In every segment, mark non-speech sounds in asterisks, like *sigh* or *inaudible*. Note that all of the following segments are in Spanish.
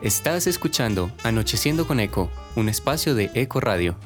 Estás escuchando Anocheciendo con Eco, un espacio de Eco Radio.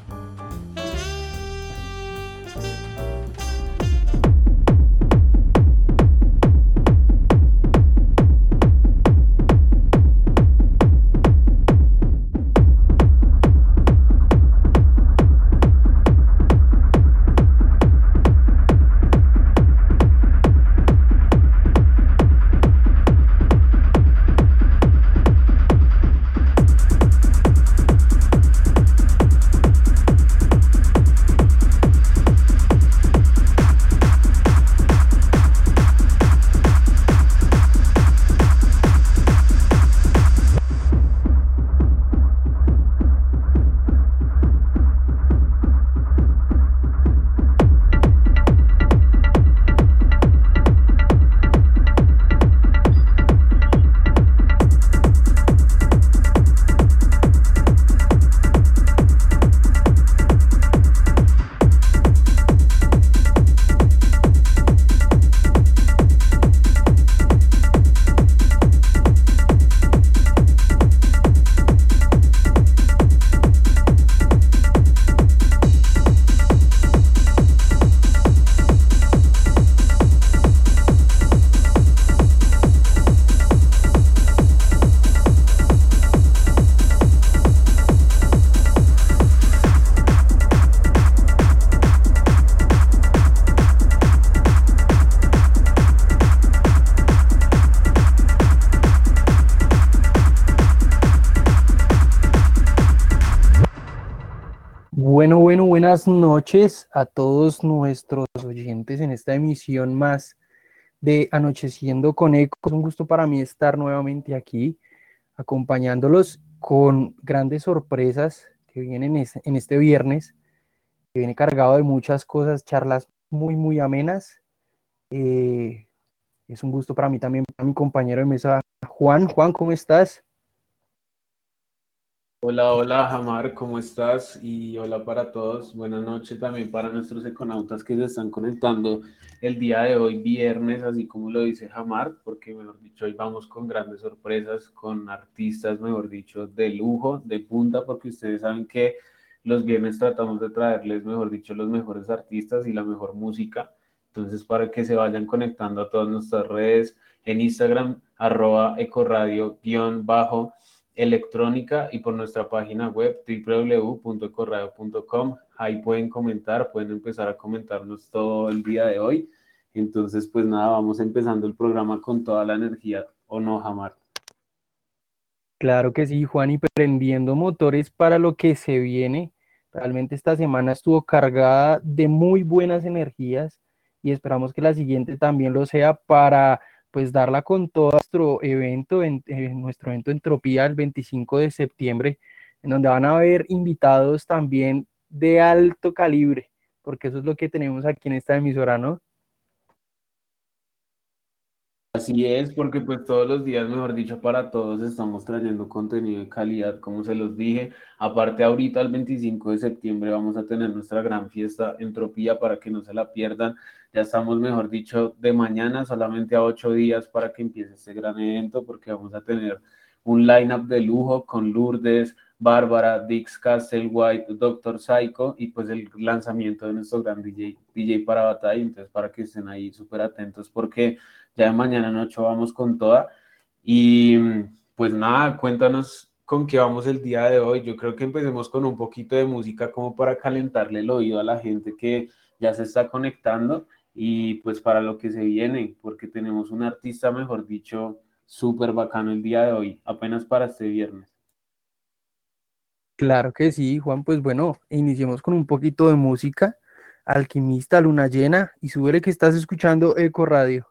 Noches a todos nuestros oyentes en esta emisión más de Anocheciendo con Eco. Es un gusto para mí estar nuevamente aquí acompañándolos con grandes sorpresas que vienen en este viernes, que viene cargado de muchas cosas, charlas muy, muy amenas. Eh, es un gusto para mí también, para mi compañero de mesa, Juan. Juan, ¿cómo estás? Hola, hola, Jamar, ¿cómo estás? Y hola para todos. Buenas noches también para nuestros econautas que se están conectando el día de hoy, viernes, así como lo dice Jamar, porque, mejor dicho, hoy vamos con grandes sorpresas, con artistas, mejor dicho, de lujo, de punta, porque ustedes saben que los viernes tratamos de traerles, mejor dicho, los mejores artistas y la mejor música. Entonces, para que se vayan conectando a todas nuestras redes en Instagram, arroba ecoradio-bajo electrónica y por nuestra página web www.corrado.com. Ahí pueden comentar, pueden empezar a comentarnos todo el día de hoy. Entonces, pues nada, vamos empezando el programa con toda la energía, ¿o no, Jamar? Claro que sí, Juan, y prendiendo motores para lo que se viene. Realmente esta semana estuvo cargada de muy buenas energías y esperamos que la siguiente también lo sea para pues darla con todo nuestro evento, en, nuestro evento Entropía el 25 de septiembre, en donde van a haber invitados también de alto calibre, porque eso es lo que tenemos aquí en esta emisora, ¿no? Así es, porque pues todos los días, mejor dicho, para todos estamos trayendo contenido de calidad, como se los dije. Aparte, ahorita el 25 de septiembre vamos a tener nuestra gran fiesta Entropía para que no se la pierdan. Ya estamos, mejor dicho, de mañana solamente a ocho días para que empiece este gran evento, porque vamos a tener un line-up de lujo con Lourdes, Bárbara, Dix White, Doctor Psycho y pues el lanzamiento de nuestro gran DJ, DJ para batalla. Entonces, para que estén ahí súper atentos, porque ya de mañana noche vamos con toda. Y pues nada, cuéntanos con qué vamos el día de hoy. Yo creo que empecemos con un poquito de música como para calentarle el oído a la gente que ya se está conectando y pues para lo que se viene, porque tenemos un artista, mejor dicho, súper bacano el día de hoy, apenas para este viernes. Claro que sí, Juan, pues bueno, iniciemos con un poquito de música. Alquimista, Luna Llena, y súbele que estás escuchando Eco Radio.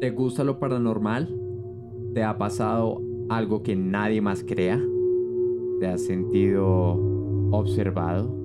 ¿Te gusta lo paranormal? ¿Te ha pasado algo que nadie más crea? ¿Te has sentido observado?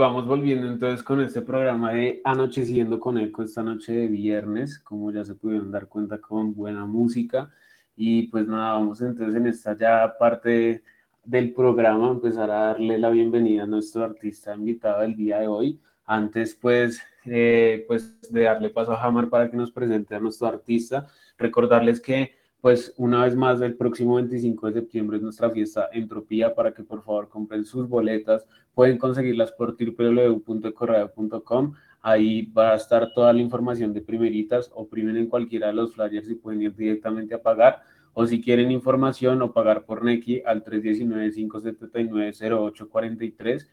Vamos volviendo entonces con este programa de Anocheciendo con Eco esta noche de viernes, como ya se pudieron dar cuenta con buena música. Y pues nada, vamos entonces en esta ya parte del programa empezar a darle la bienvenida a nuestro artista invitado del día de hoy. Antes pues, eh, pues de darle paso a Hammer para que nos presente a nuestro artista, recordarles que pues una vez más el próximo 25 de septiembre es nuestra fiesta Entropía para que por favor compren sus boletas. Pueden conseguirlas por www.correo.com. Ahí va a estar toda la información de primeritas. Oprimen en cualquiera de los flyers y pueden ir directamente a pagar. O si quieren información o pagar por Neki al 319-579-0843.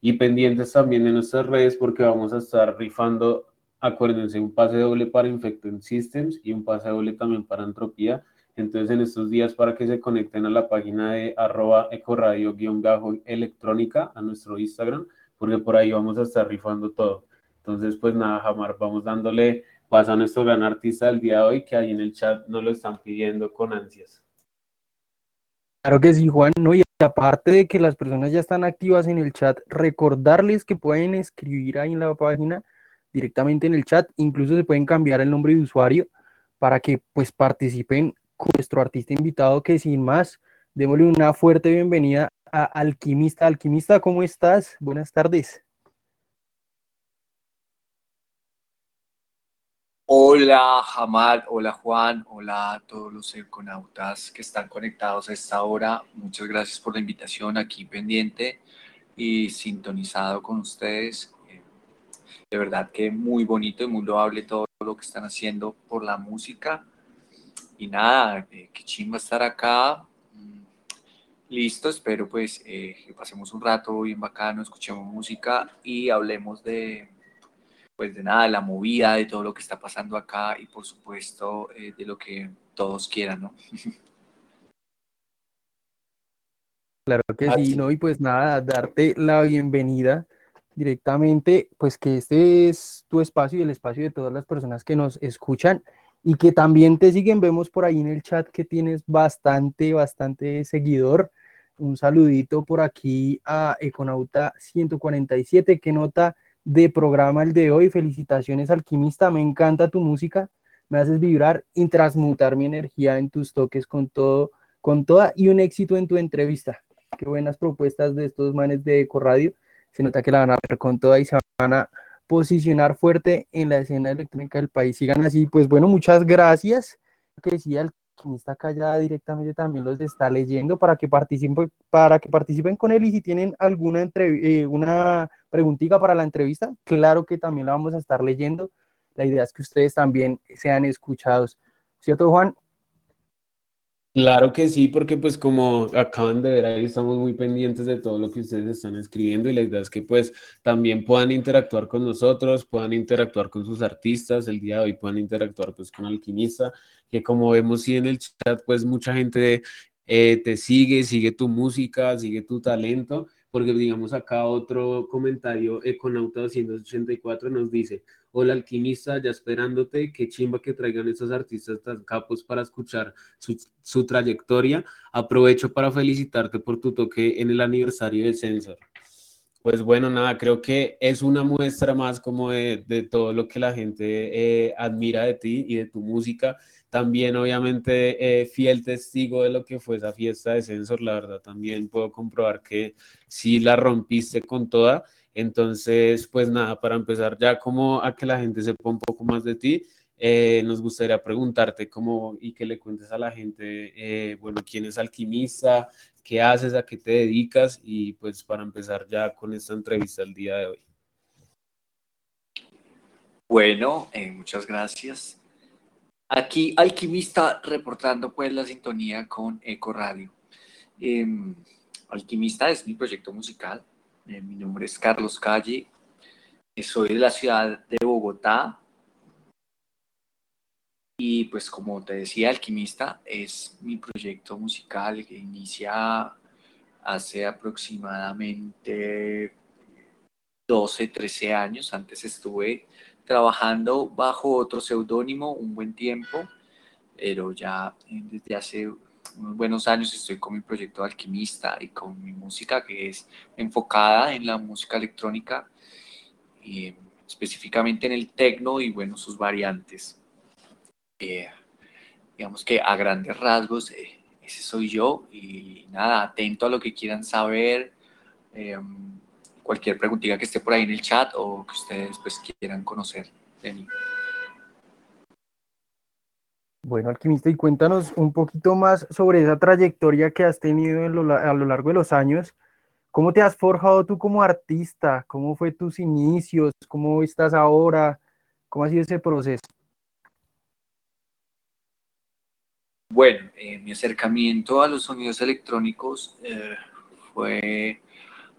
Y pendientes también de nuestras redes porque vamos a estar rifando acuérdense, un pase doble para Infected Systems y un pase doble también para Entropía. Entonces, en estos días, para que se conecten a la página de arroba ecoradio-electrónica, a nuestro Instagram, porque por ahí vamos a estar rifando todo. Entonces, pues nada, Jamar, vamos dándole paso a nuestro gran artista del día de hoy, que ahí en el chat nos lo están pidiendo con ansias. Claro que sí, Juan, ¿no? Y aparte de que las personas ya están activas en el chat, recordarles que pueden escribir ahí en la página directamente en el chat. Incluso se pueden cambiar el nombre de usuario para que pues participen con nuestro artista invitado que sin más, démosle una fuerte bienvenida a Alquimista. Alquimista, ¿cómo estás? Buenas tardes. Hola Jamal, hola Juan, hola a todos los econautas que están conectados a esta hora. Muchas gracias por la invitación aquí pendiente y sintonizado con ustedes de verdad que muy bonito y muy loable todo lo que están haciendo por la música. Y nada, eh, qué chimba estar acá. Mm, listo, espero pues eh, que pasemos un rato bien bacano, escuchemos música y hablemos de, pues de nada, de la movida, de todo lo que está pasando acá y por supuesto eh, de lo que todos quieran, ¿no? *laughs* Claro que sí, ¿no? Y pues nada, darte la bienvenida directamente, pues que este es tu espacio y el espacio de todas las personas que nos escuchan y que también te siguen. Vemos por ahí en el chat que tienes bastante, bastante seguidor. Un saludito por aquí a Econauta 147. ¿Qué nota de programa el de hoy? Felicitaciones, alquimista. Me encanta tu música. Me haces vibrar y transmutar mi energía en tus toques con todo, con toda y un éxito en tu entrevista. Qué buenas propuestas de estos manes de Eco Radio se nota que la van a ver con toda y se van a posicionar fuerte en la escena electrónica del país. Sigan así, pues bueno, muchas gracias. Que decía el está acá directamente también los está leyendo para que participen, para que participen con él y si tienen alguna eh, una preguntita para la entrevista, claro que también la vamos a estar leyendo. La idea es que ustedes también sean escuchados. ¿Cierto, Juan? Claro que sí, porque pues como acaban de ver ahí estamos muy pendientes de todo lo que ustedes están escribiendo y la idea es que pues también puedan interactuar con nosotros, puedan interactuar con sus artistas, el día de hoy puedan interactuar pues con Alquimista, que como vemos sí en el chat pues mucha gente eh, te sigue, sigue tu música, sigue tu talento, porque digamos acá otro comentario, Econauta 284 nos dice, Hola alquimista, ya esperándote, qué chimba que traigan estos artistas tan capos para escuchar su, trayectoria. Aprovecho para felicitarte por tu toque en el aniversario de Sensor. Pues bueno, nada, creo que es una muestra más como de, todo lo que la gente eh, admira de ti y de tu música. También, obviamente, eh, fiel testigo de lo que fue esa fiesta de Sensor, la verdad, también puedo comprobar que sí la rompiste con toda. Entonces, pues nada, para empezar ya como a que la gente sepa un poco más de ti, eh, nos gustaría preguntarte cómo y que le cuentes a la gente, eh, bueno, quién es alquimista, qué haces, a qué te dedicas y pues para empezar ya con esta entrevista el día de hoy. Bueno, eh, muchas gracias. Aquí Alquimista reportando pues la sintonía con Eco Radio. Em, alquimista es mi proyecto musical eh, mi nombre es Carlos Calle, eh, soy de la ciudad de Bogotá y pues como te decía, Alquimista es mi proyecto musical que inicia hace aproximadamente 12, 13 años. Antes estuve trabajando bajo otro seudónimo un buen tiempo, pero ya eh, desde hace unos buenos años estoy con mi proyecto Alquimista y con mi música que es enfocada en la música electrónica, y específicamente en el techno y bueno, sus variantes. Eh, digamos que a grandes rasgos, eh, ese soy yo y nada, atento a lo que quieran saber. Em, cualquier preguntita que esté por ahí en el chat o que ustedes pues quieran conocer de mí. Bueno, alquimista, y cuéntanos un poquito más sobre esa trayectoria que has tenido a lo largo de los años. ¿Cómo te has forjado tú como artista? ¿Cómo fue tus inicios? ¿Cómo estás ahora? ¿Cómo ha sido ese proceso? Bueno, eh, mi acercamiento a los sonidos electrónicos eh, fue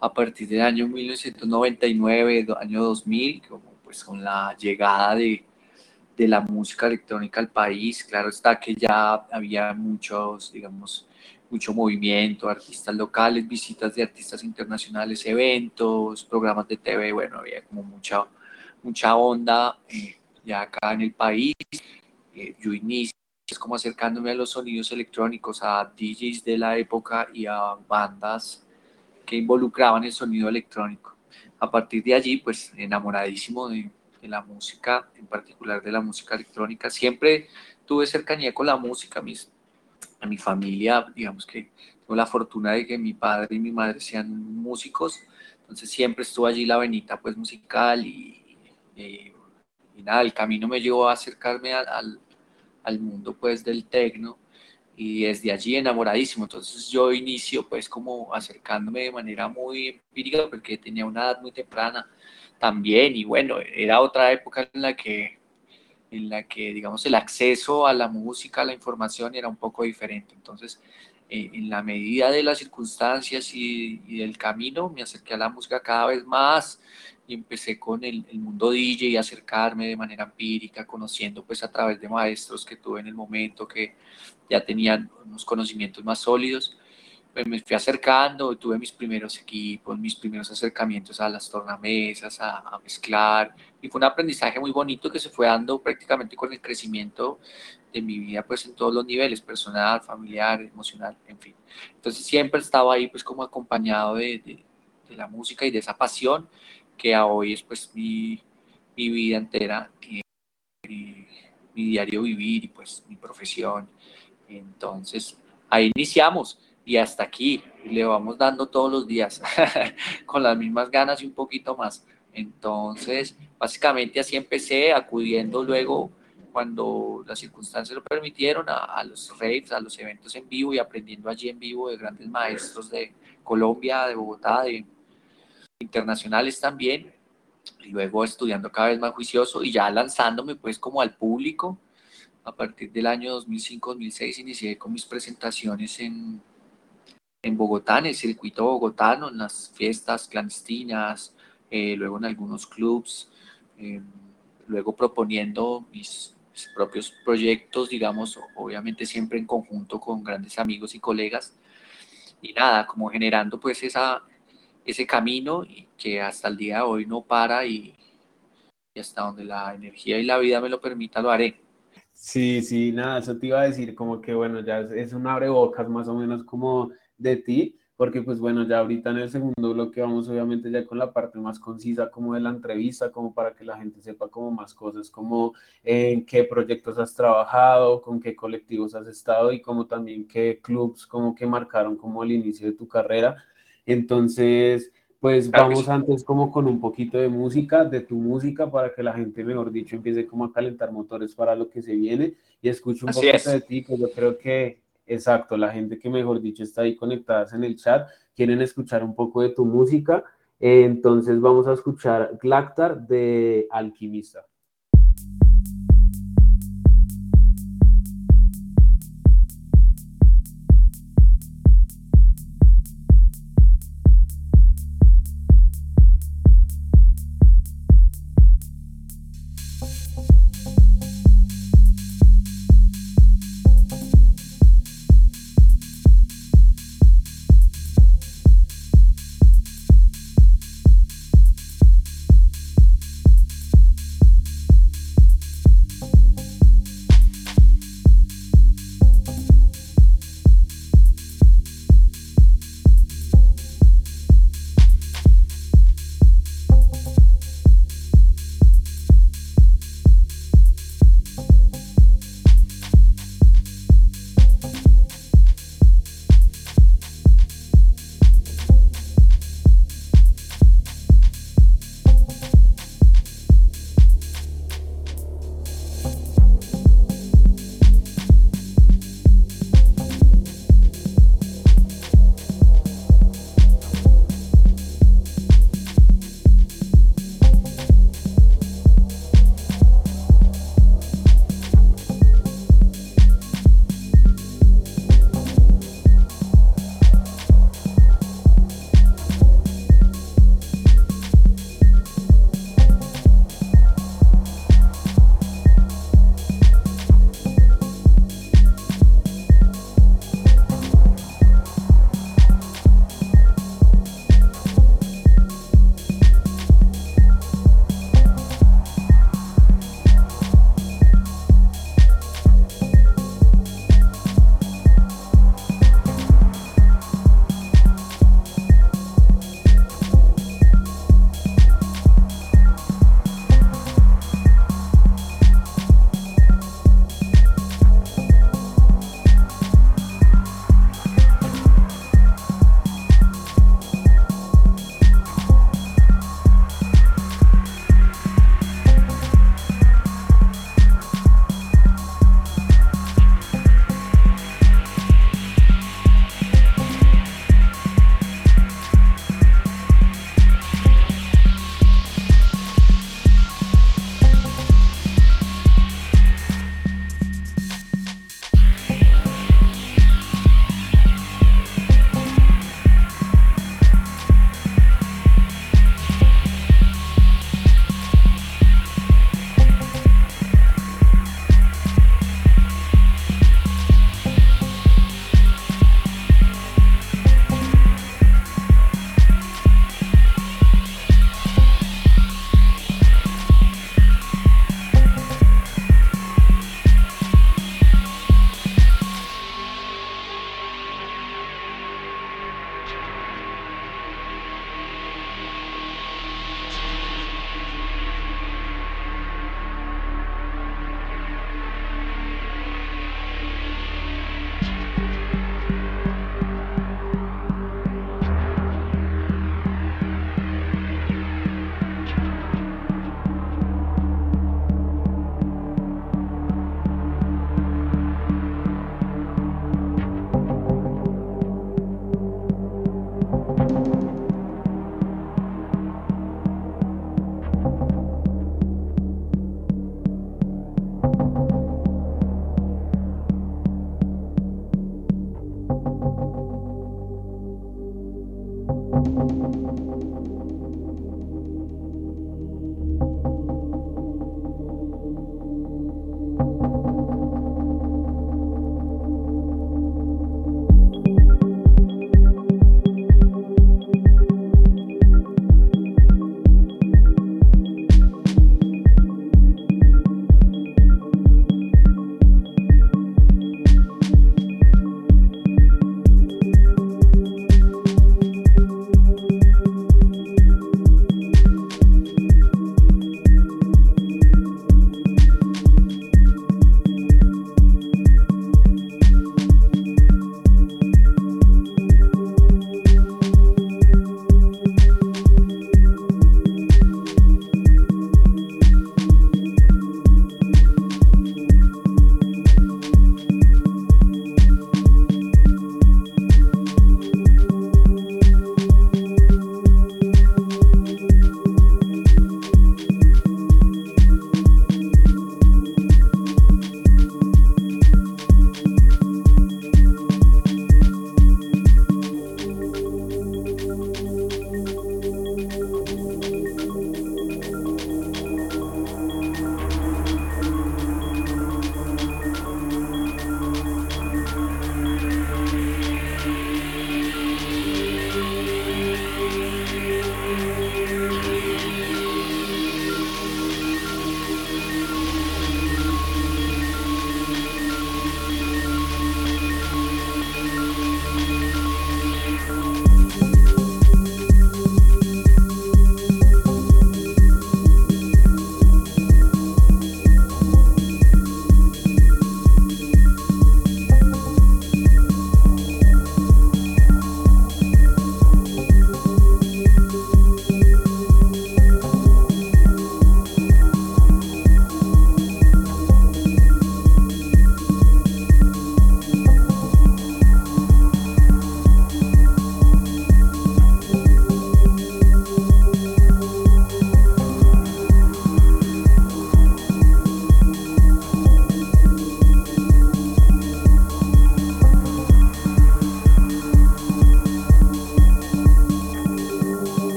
a partir del año 1999, año 2000, como pues con la llegada de, de la música electrónica al país. Claro está que ya había muchos, digamos, mucho movimiento, artistas locales, visitas de artistas internacionales, eventos, programas de TV, bueno, había como mucha, mucha onda eh, ya acá en el país. Eh, yo inicio como acercándome a los sonidos electrónicos, a DJs de la época y a bandas que involucraban el sonido electrónico. A partir de allí, pues enamoradísimo de, la música, en particular de la música electrónica. Siempre tuve cercanía con la música, mis, a mi familia, digamos que tengo la fortuna de que mi padre y mi madre sean músicos, entonces siempre estuvo allí la venita pues musical y, y, nada, el camino me llevó a acercarme al, al mundo pues del tecno y desde allí enamoradísimo. Entonces yo inicio pues como acercándome de manera muy empírica porque tenía una edad muy temprana también y bueno, era otra época en la que en la que digamos el acceso a la música, a la información era un poco diferente. Entonces, eh, en la medida de las circunstancias y, y, del camino, me acerqué a la música cada vez más, y empecé con el, el, mundo DJ y acercarme de manera empírica, conociendo pues a través de maestros que tuve en el momento que ya tenían unos conocimientos más sólidos. Pues me fui acercando, tuve mis primeros equipos, mis primeros acercamientos a las tornamesas, a, mezclar, y fue un aprendizaje muy bonito que se fue dando prácticamente con el crecimiento de mi vida, pues en todos los niveles, personal, familiar, emocional, en fin. Entonces siempre estaba ahí pues como acompañado de, la música y de esa pasión que a hoy es pues mi, mi vida entera, mi, diario vivir y pues mi profesión. Entonces, ahí iniciamos y hasta aquí le vamos dando todos los días *laughs* con las mismas ganas y un poquito más. Entonces, básicamente así empecé acudiendo luego cuando las circunstancias lo permitieron a, los raves, a los eventos en vivo y aprendiendo allí en vivo de grandes maestros de Colombia, de Bogotá, de internacionales también, y luego estudiando cada vez más juicioso y ya lanzándome pues como al público. A partir del año 2005-2006 inicié con mis presentaciones en, en Bogotá, en el circuito bogotano, en las fiestas clandestinas, eh, luego en algunos clubs, eh, luego proponiendo mis, mis, propios proyectos, digamos, obviamente siempre en conjunto con grandes amigos y colegas. Y nada, como generando pues esa, ese camino que hasta el día de hoy no para y, y, hasta donde la energía y la vida me lo permita lo haré. Sí, sí, nada, eso te iba a decir como que bueno, ya es, es un abrebocas más o menos como de ti, porque pues bueno, ya ahorita en el segundo bloque vamos obviamente ya con la parte más concisa como de la entrevista, como para que la gente sepa como más cosas, como en qué proyectos has trabajado, con qué colectivos has estado y como también qué clubs como que marcaron como el inicio de tu carrera. Entonces, pues claro vamos sí. antes como con un poquito de música, de tu música, para que la gente, mejor dicho, empiece como a calentar motores para lo que se viene y escuche un Así poquito es. de ti, que yo creo que, exacto, la gente que, mejor dicho, está ahí conectadas en el chat, quieren escuchar un poco de tu música. Eh, entonces vamos a escuchar Glactar de Alquimista.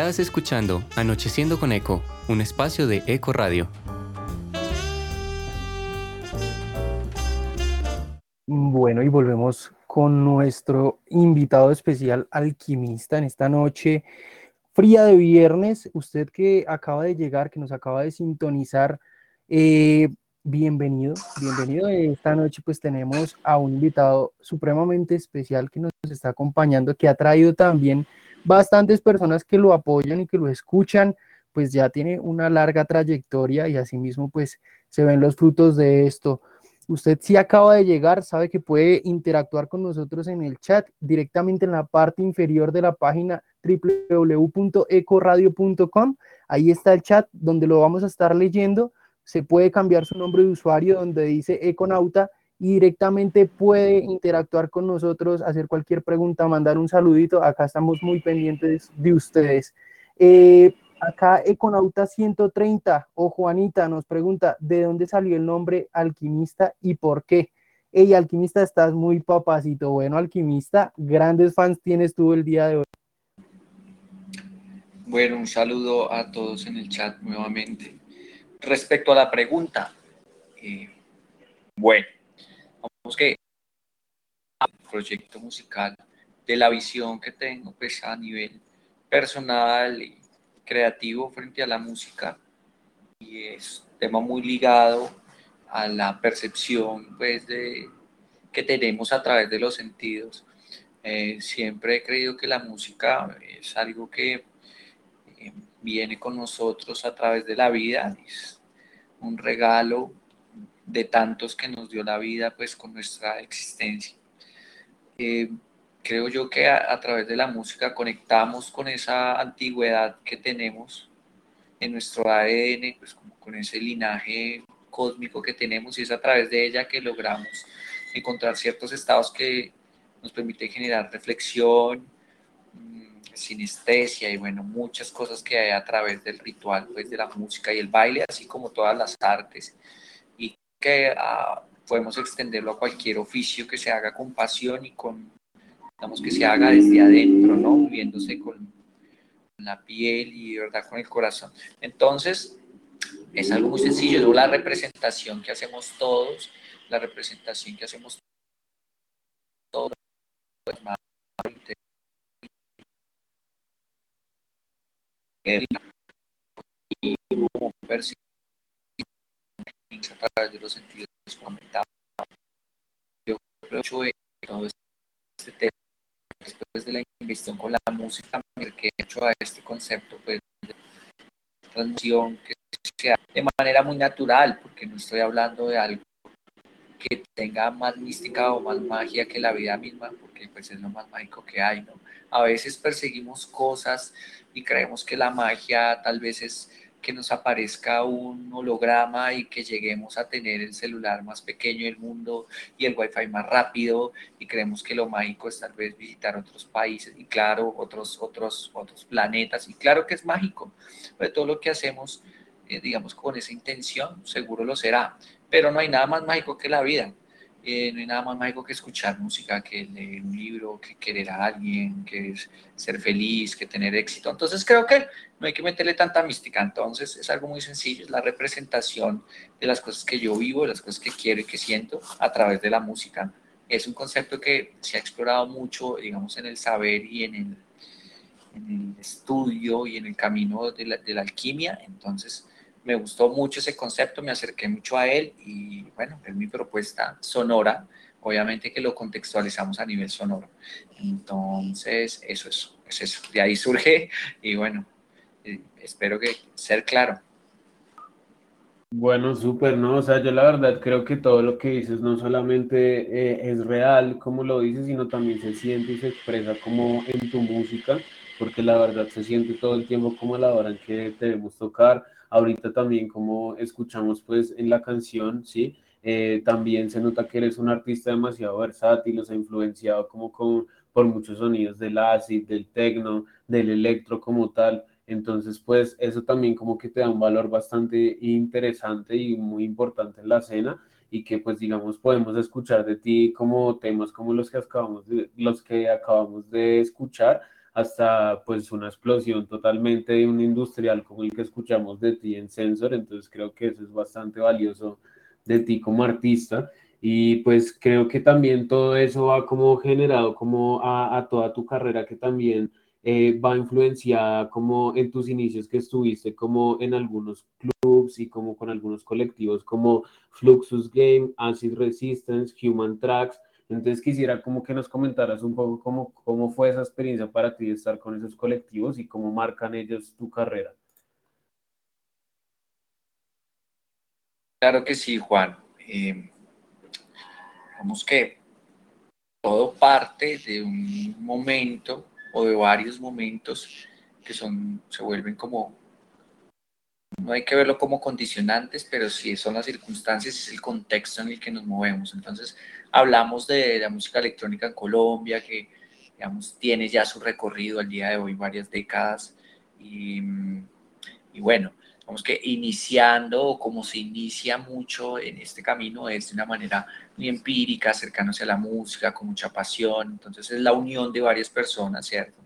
Estás escuchando Anocheciendo con Eco, un espacio de Eco Radio. Bueno, y volvemos con nuestro invitado especial alquimista en esta noche fría de viernes. Usted que acaba de llegar, que nos acaba de sintonizar, eh, bienvenido, bienvenido. Esta noche pues tenemos a un invitado supremamente especial que nos está acompañando, que ha traído también bastantes personas que lo apoyan y que lo escuchan, pues ya tiene una larga trayectoria y asimismo pues se ven los frutos de esto. Usted si acaba de llegar, sabe que puede interactuar con nosotros en el chat directamente en la parte inferior de la página www.ecoradio.com. Ahí está el chat donde lo vamos a estar leyendo. Se puede cambiar su nombre de usuario donde dice Econauta y directamente puede interactuar con nosotros, hacer cualquier pregunta, mandar un saludito. Acá estamos muy pendientes de ustedes. Eh, acá Econauta 130 o Juanita nos pregunta, ¿de dónde salió el nombre alquimista y por qué? Ey, alquimista, estás muy papacito. Bueno, alquimista, grandes fans tienes tú el día de hoy. Bueno, un saludo a todos en el chat nuevamente. Respecto a la pregunta, eh, bueno, que el proyecto musical, de la visión que tengo pues a nivel personal y creativo frente a la música y es un tema muy ligado a la percepción pues de que tenemos a través de los sentidos. Eh, siempre he creído que la música es algo que eh, viene con nosotros a través de la vida, es un regalo de tantos que nos dio la vida pues con nuestra existencia. Eh, creo yo que a, través de la música conectamos con esa antigüedad que tenemos en nuestro ADN, pues con ese linaje cósmico que tenemos y es a través de ella que logramos encontrar ciertos estados que nos permiten generar reflexión, mm, sinestesia y bueno, muchas cosas que hay a través del ritual, pues de la música y el baile, así como todas las artes, que ah, podemos extenderlo a cualquier oficio que se haga con pasión y con, digamos, que se haga desde adentro, ¿no? Viviéndose con la piel y, ¿verdad?, con el corazón. Entonces, es algo muy sencillo, luego la representación que hacemos todos, la representación que hacemos todos, y a través de los sentidos comentados. Yo creo que todo este tema, después de la investigación con la música, que he hecho a este concepto pues, de transmisión que sea de manera muy natural, porque no estoy hablando de algo que tenga más mística o más magia que la vida misma, porque pues es lo más mágico que hay, ¿no? A veces perseguimos cosas y creemos que la magia tal vez es que nos aparezca un holograma y que lleguemos a tener el celular más pequeño del mundo y el wifi más rápido y creemos que lo mágico es tal vez visitar otros países y claro, otros, otros, otros planetas y claro que es mágico, pero todo lo que hacemos, eh, digamos, con esa intención, seguro lo será, pero no hay nada más mágico que la vida. Eh, no hay nada más mágico que escuchar música, que leer un libro, que querer a alguien, que ser feliz, que tener éxito. Entonces creo que no hay que meterle tanta mística. Entonces es algo muy sencillo, es la representación de las cosas que yo vivo, de las cosas que quiero y que siento a través de la música. Es un concepto que se ha explorado mucho, digamos, en el saber y en el, en el estudio y en el camino de la, de la alquimia. Entonces, me gustó mucho ese concepto, me acerqué mucho a él y bueno, es mi propuesta sonora, obviamente que lo contextualizamos a nivel sonoro. Entonces, eso es, es eso, de ahí surge y bueno, eh, espero que ser claro. Bueno, súper, ¿no? O sea, yo la verdad creo que todo lo que dices no solamente eh, es real, como lo dices, sino también se siente y se expresa como en tu música, porque la verdad se siente todo el tiempo como la hora en que debemos tocar ahorita también como escuchamos pues en la canción, ¿sí? Eh, también se nota que eres un artista demasiado versátil, los ha influenciado como con, por muchos sonidos del acid, del techno, del electro como tal. Entonces, pues eso también como que te da un valor bastante interesante y muy importante en la escena y que pues digamos podemos escuchar de ti como temas como los que acabamos los que acabamos de escuchar hasta pues una explosión totalmente de un industrial como el que escuchamos de ti en Sensor, entonces creo que eso es bastante valioso de ti como artista. Y pues creo que también todo eso va como generado como a, toda tu carrera que también eh, va influenciada como en tus inicios que estuviste como en algunos clubs y como con algunos colectivos como Fluxus Game, Acid Resistance, Human Tracks, entonces quisiera como que nos comentaras un poco cómo, cómo fue esa experiencia para ti estar con esos colectivos y cómo marcan ellos tu carrera. Claro que sí, Juan. Eh, vamos que todo parte de un momento o de varios momentos que son, se vuelven como no hay que verlo como condicionantes, pero sí son las circunstancias, es el contexto en el que nos movemos. Entonces, hablamos de la música electrónica en Colombia, que, digamos, tiene ya su recorrido al día de hoy, varias décadas. Y, bueno, vamos que iniciando, como se inicia mucho en este camino, es de una manera muy empírica, cercanos a la música, con mucha pasión. Entonces, es la unión de varias personas, ¿cierto?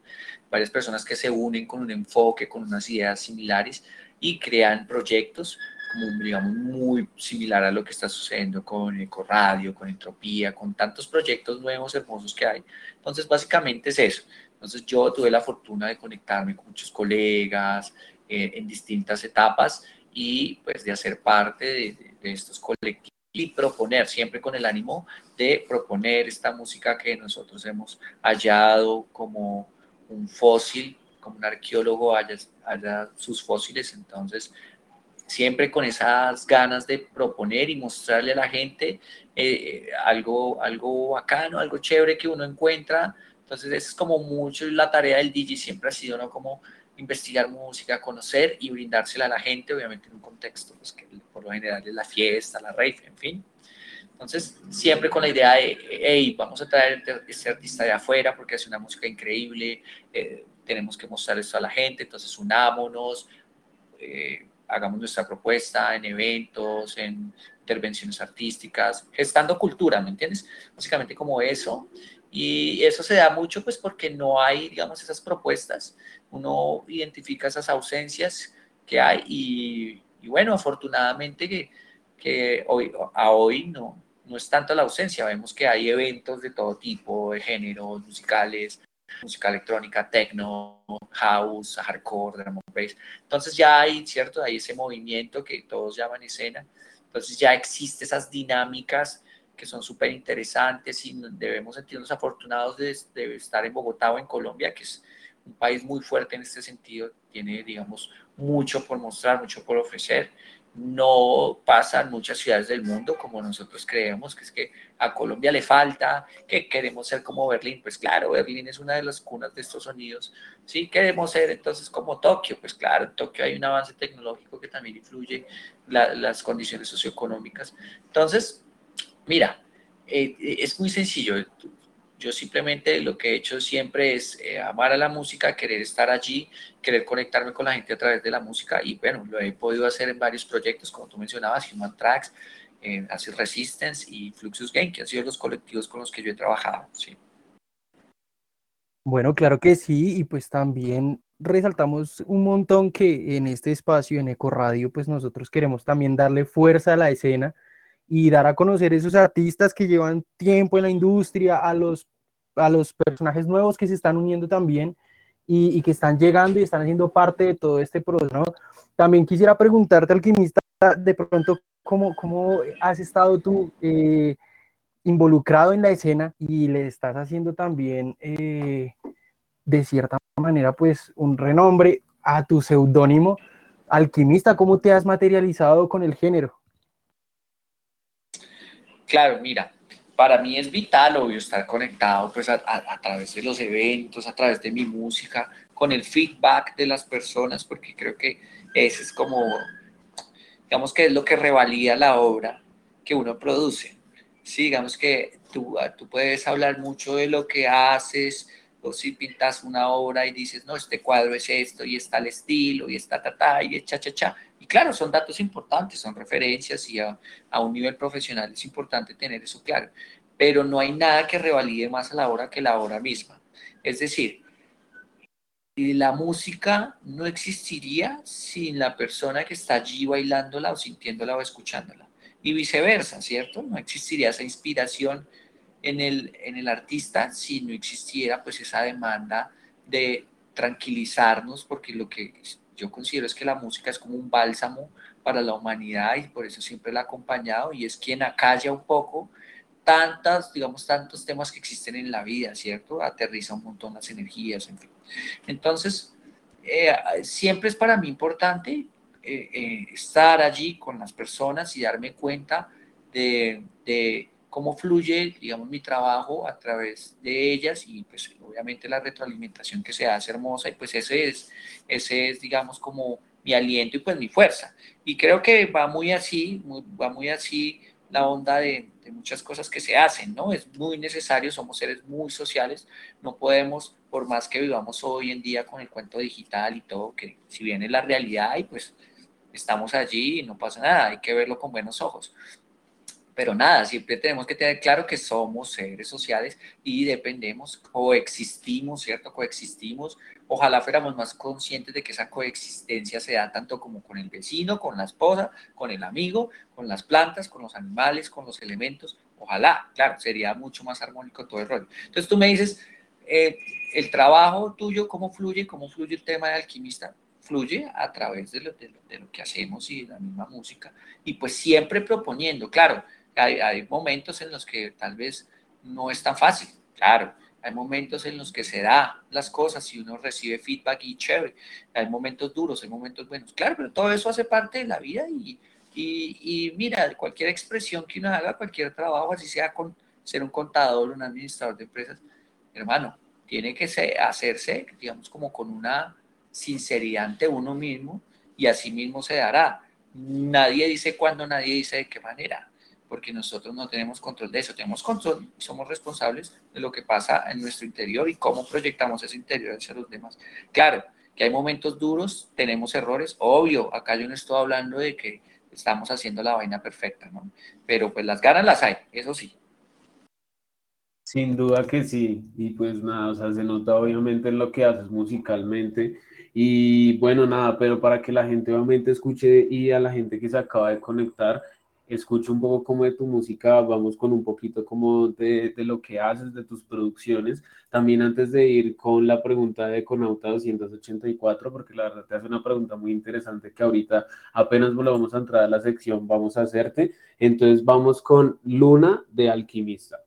Varias personas que se unen con un enfoque, con unas ideas similares y crean proyectos como, digamos, muy similar a lo que está sucediendo con Ecoradio, con Entropía, con tantos proyectos nuevos, hermosos que hay. Entonces, básicamente es eso. Entonces, yo tuve la fortuna de conectarme con muchos colegas eh, en distintas etapas y pues de hacer parte de, de estos colectivos y proponer, siempre con el ánimo de proponer esta música que nosotros hemos hallado como un fósil como un arqueólogo haya, sus fósiles, entonces siempre con esas ganas de proponer y mostrarle a la gente eh, algo, algo bacano, algo chévere que uno encuentra. Entonces, es como mucho la tarea del DJ, siempre ha sido ¿no? como investigar música, conocer y brindársela a la gente, obviamente en un contexto pues, que por lo general es la fiesta, la rave, en fin. Entonces, siempre con la idea de, hey, vamos a traer este artista de afuera porque hace una música increíble, eh, tenemos que mostrar esto a la gente, entonces unámonos, eh, hagamos nuestra propuesta en eventos, en intervenciones artísticas, gestando cultura, ¿me entiendes? Básicamente como eso. Y eso se da mucho pues porque no hay, digamos, esas propuestas. Uno identifica esas ausencias que hay y, y bueno, afortunadamente que, que hoy, a hoy no, no es tanto la ausencia, vemos que hay eventos de todo tipo, de géneros musicales, música electrónica, techno, house, hardcore, drum bass. Entonces ya hay, ¿cierto? Hay ese movimiento que todos llaman escena. Entonces ya existen esas dinámicas que son súper interesantes y debemos sentirnos afortunados de, de, estar en Bogotá o en Colombia, que es un país muy fuerte en este sentido, tiene, digamos, mucho por mostrar, mucho por ofrecer no pasa en muchas ciudades del mundo como nosotros creemos, que es que a Colombia le falta, que queremos ser como Berlín. Pues claro, Berlín es una de las cunas de estos sonidos. Sí, queremos ser entonces como Tokio. Pues claro, en Tokio hay un avance tecnológico que también influye las condiciones socioeconómicas. Entonces, mira, eh, es muy sencillo. Yo simplemente lo que he hecho siempre es eh, amar a la música, querer estar allí, querer conectarme con la gente a través de la música y bueno, lo he podido hacer en varios proyectos, como tú mencionabas, Human Tracks, eh, Acid Resistance y Fluxus Game, que han sido los colectivos con los que yo he trabajado. Sí. Bueno, claro que sí, y pues también resaltamos un montón que en este espacio, en Eco Radio, pues nosotros queremos también darle fuerza a la escena y dar a conocer esos artistas que llevan tiempo en la industria, a los a los personajes nuevos que se están uniendo también y, que están llegando y están haciendo parte de todo este proceso. También quisiera preguntarte, alquimista, de pronto, ¿cómo, cómo has estado tú eh, involucrado en la escena y le estás haciendo también, eh, de cierta manera, pues un renombre a tu seudónimo alquimista? ¿Cómo te has materializado con el género? Claro, mira, para mí es vital, obvio, estar conectado pues a, través de los eventos, a través de mi música, con el feedback de las personas, porque creo que ese es como, digamos que es lo que revalida la obra que uno produce. Sí, digamos que tú, ah, tú puedes hablar mucho de lo que haces, o si pintas una obra y dices, no, este cuadro es esto, y está el estilo, y está ta, ta, y es cha, cha, cha. Y claro, son datos importantes, son referencias y a, un nivel profesional es importante tener eso claro. Pero no hay nada que revalide más a la obra que la obra misma. Es decir, la música no existiría sin la persona que está allí bailándola o sintiéndola o escuchándola. Y viceversa, ¿cierto? No existiría esa inspiración en el, en el artista si no existiera pues esa demanda de tranquilizarnos, porque lo que yo considero es que la música es como un bálsamo para la humanidad y por eso siempre la ha acompañado y es quien acalla un poco tantas, digamos, tantos temas que existen en la vida, ¿cierto? Aterriza un montón las energías, en fin. Entonces, eh, siempre es para mí importante eh, eh, estar allí con las personas y darme cuenta de, de cómo fluye, digamos, mi trabajo a través de ellas y pues obviamente la retroalimentación que se hace hermosa y pues ese es, ese es, digamos, como mi aliento y pues mi fuerza. Y creo que va muy así, va muy así la onda de, muchas cosas que se hacen, ¿no? Es muy necesario, somos seres muy sociales, no podemos, por más que vivamos hoy en día con el cuento digital y todo, que si bien es la realidad y pues estamos allí y no pasa nada, hay que verlo con buenos ojos pero nada, siempre tenemos que tener claro que somos seres sociales y dependemos, coexistimos, ¿cierto? Coexistimos. Ojalá fuéramos más conscientes de que esa coexistencia se da tanto como con el vecino, con la esposa, con el amigo, con las plantas, con los animales, con los elementos. Ojalá, claro, sería mucho más armónico todo el rollo. Entonces tú me dices, eh, el trabajo tuyo, ¿cómo fluye? ¿Cómo fluye el tema de alquimista? fluye a través de lo, de, de lo, que hacemos y de la misma música. Y pues siempre proponiendo, claro, hay, momentos en los que tal vez no es tan fácil, claro. Hay momentos en los que se da las cosas y uno recibe feedback y chévere. Hay momentos duros, hay momentos buenos. Claro, pero todo eso hace parte de la vida y, y, y mira, cualquier expresión que uno haga, cualquier trabajo, así sea con ser un contador, un administrador de empresas, hermano, tiene que hacerse, digamos, como con una sinceridad ante uno mismo y así mismo se dará. Nadie dice cuándo, nadie dice de qué manera porque nosotros no tenemos control de eso, tenemos control, somos responsables de lo que pasa en nuestro interior y cómo proyectamos ese interior hacia los demás. Claro, que hay momentos duros, tenemos errores, obvio, acá yo no estoy hablando de que estamos haciendo la vaina perfecta, ¿no? Pero pues las ganas las hay, eso sí. Sin duda que sí, y pues nada, o sea, se nota obviamente en lo que haces musicalmente, y bueno, nada, pero para que la gente obviamente escuche y a la gente que se acaba de conectar, escuche un poco como de tu música, vamos con un poquito como de, de, lo que haces, de tus producciones. También antes de ir con la pregunta de Conauta 284, porque la verdad te hace una pregunta muy interesante que ahorita apenas volvamos a entrar a la sección, vamos a hacerte. Entonces vamos con Luna de Alquimista.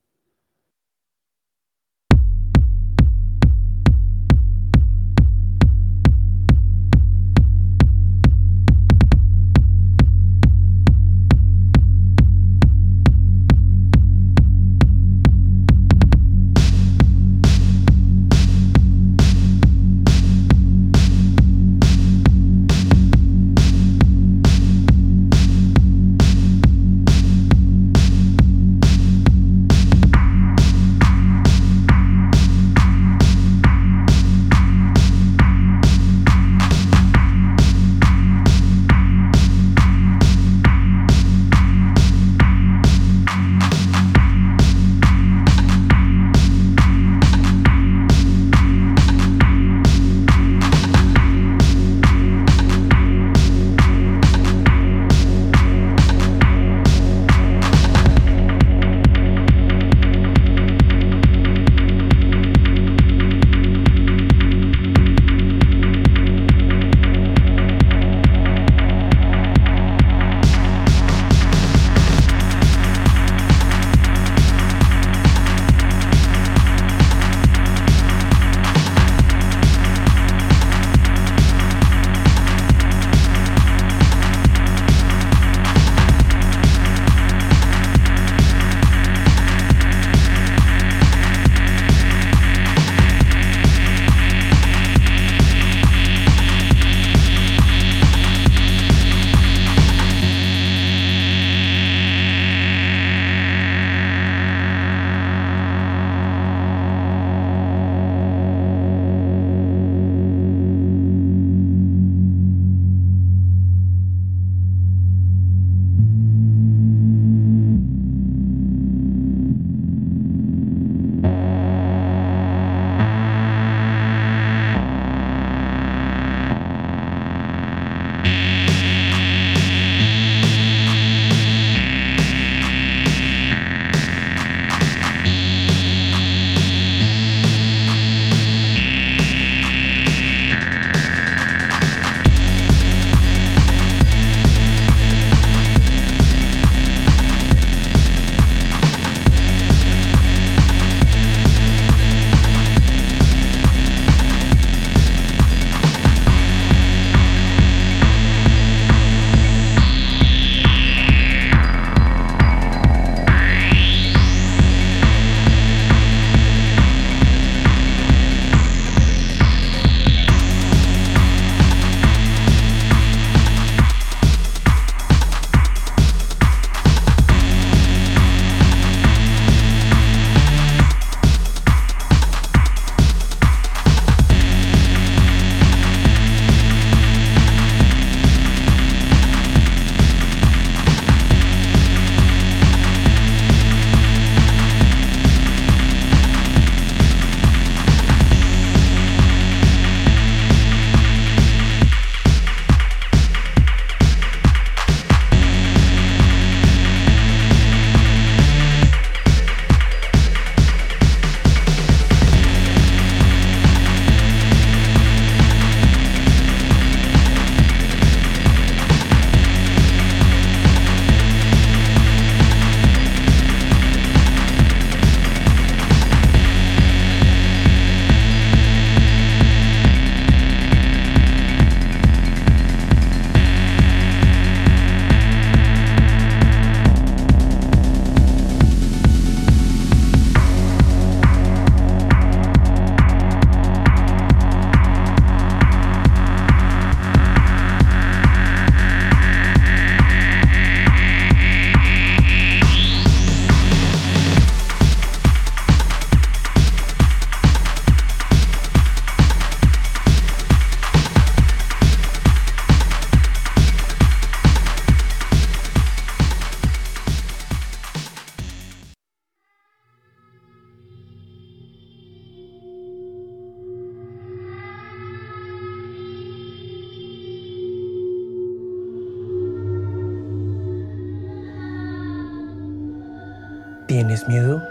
¿Tienes miedo?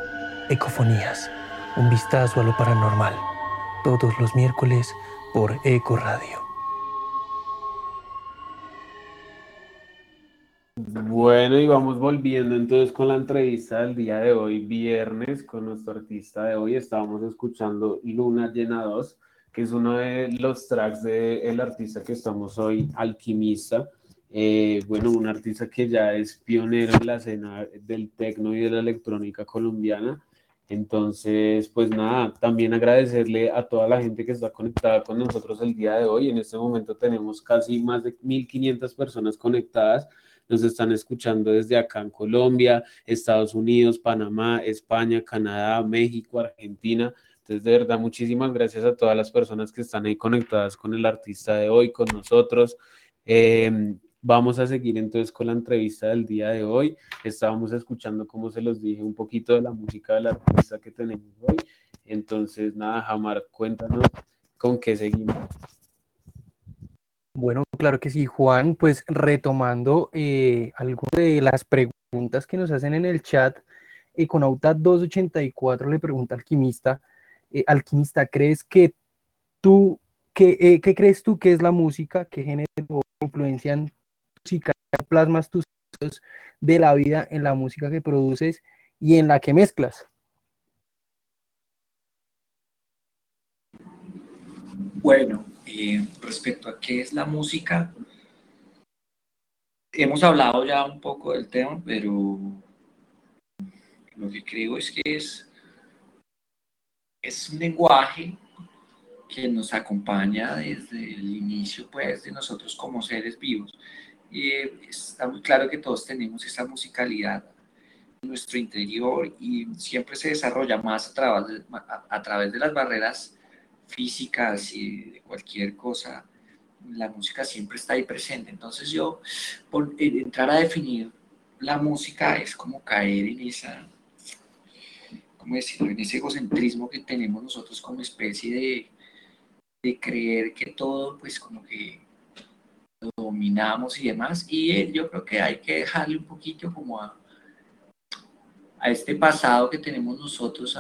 Ecofonías, un vistazo a lo paranormal, todos los miércoles por Eco Radio. Bueno, y vamos volviendo entonces con la entrevista del día de hoy, viernes, con nuestro artista de hoy. Estábamos escuchando Luna Llena 2, que es uno de los tracks del artista que estamos hoy, Alquimista. Eh, bueno, un artista que ya es pionero en la escena del tecno y de la electrónica colombiana. Entonces, pues nada, también agradecerle a toda la gente que está conectada con nosotros el día de hoy. En este momento tenemos casi más de 1.500 personas conectadas. Nos están escuchando desde acá en Colombia, Estados Unidos, Panamá, España, Canadá, México, Argentina. Entonces, de verdad, muchísimas gracias a todas las personas que están ahí conectadas con el artista de hoy, con nosotros. Eh, Vamos a seguir entonces con la entrevista del día de hoy. Estábamos escuchando, como se los dije, un poquito de la música del artista que tenemos hoy. Entonces, nada, Jamar, cuéntanos con qué seguimos. Bueno, claro que sí, Juan, pues retomando eh, algo de las preguntas que nos hacen en el chat, Econauta 284 le pregunta al alquimista, eh, alquimista, ¿crees que tú, que, eh, qué crees tú que es la música? ¿Qué género influencian música, plasmas tus de la vida en la música que produces y en la que mezclas. Bueno, eh, respecto a qué es la música, hemos hablado ya un poco del tema, pero lo que creo es que es, es un lenguaje que nos acompaña desde el inicio pues, de nosotros como seres vivos y está muy claro que todos tenemos esa musicalidad en nuestro interior y siempre se desarrolla más a través de, a, través de las barreras físicas y de cualquier cosa. La música siempre está ahí presente. Entonces yo, por entrar a definir la música es como caer en esa, ¿cómo decirlo? En ese egocentrismo que tenemos nosotros como especie de, de creer que todo, pues como que dominamos y demás. Y eh, yo creo que hay que dejarle un poquito como a, a este pasado que tenemos nosotros,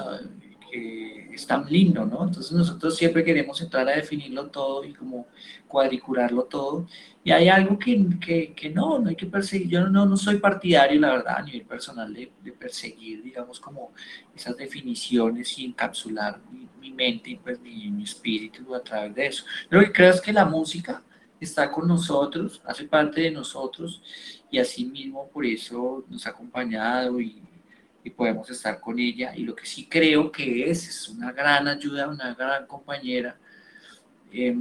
que es tan lindo, ¿no? Entonces nosotros siempre queremos entrar a definirlo todo y como cuadricularlo todo. Y hay algo que, que, que no, no hay que perseguir. Yo no, no soy partidario, la verdad, a nivel personal, de, de perseguir, digamos, como esas definiciones y encapsular mi, mi mente y pues mi, mi espíritu a través de eso. Lo que creo es que la música está con nosotros, hace parte de nosotros y así mismo por eso nos ha acompañado y, podemos estar con ella. Y lo que sí creo que es, es una gran ayuda, una gran compañera. Eh,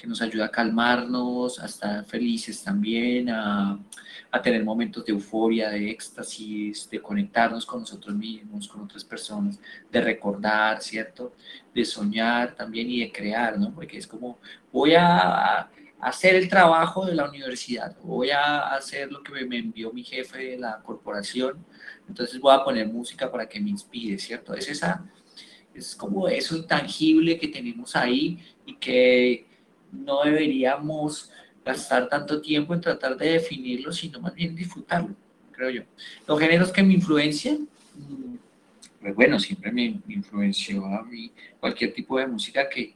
que nos ayuda a calmarnos, a estar felices también, a, a, tener momentos de euforia, de éxtasis, de conectarnos con nosotros mismos, con otras personas, de recordar, ¿cierto? De soñar también y de crear, ¿no? Porque es como, voy a, hacer el trabajo de la universidad, voy a hacer lo que me envió mi jefe de la corporación, entonces voy a poner música para que me inspire, ¿cierto? Es esa, es como eso intangible que tenemos ahí y que no deberíamos gastar tanto tiempo en tratar de definirlo, sino más bien disfrutarlo, creo yo. Los géneros que me influencian, mm, pues bueno, siempre me, influenció a mí cualquier tipo de música que,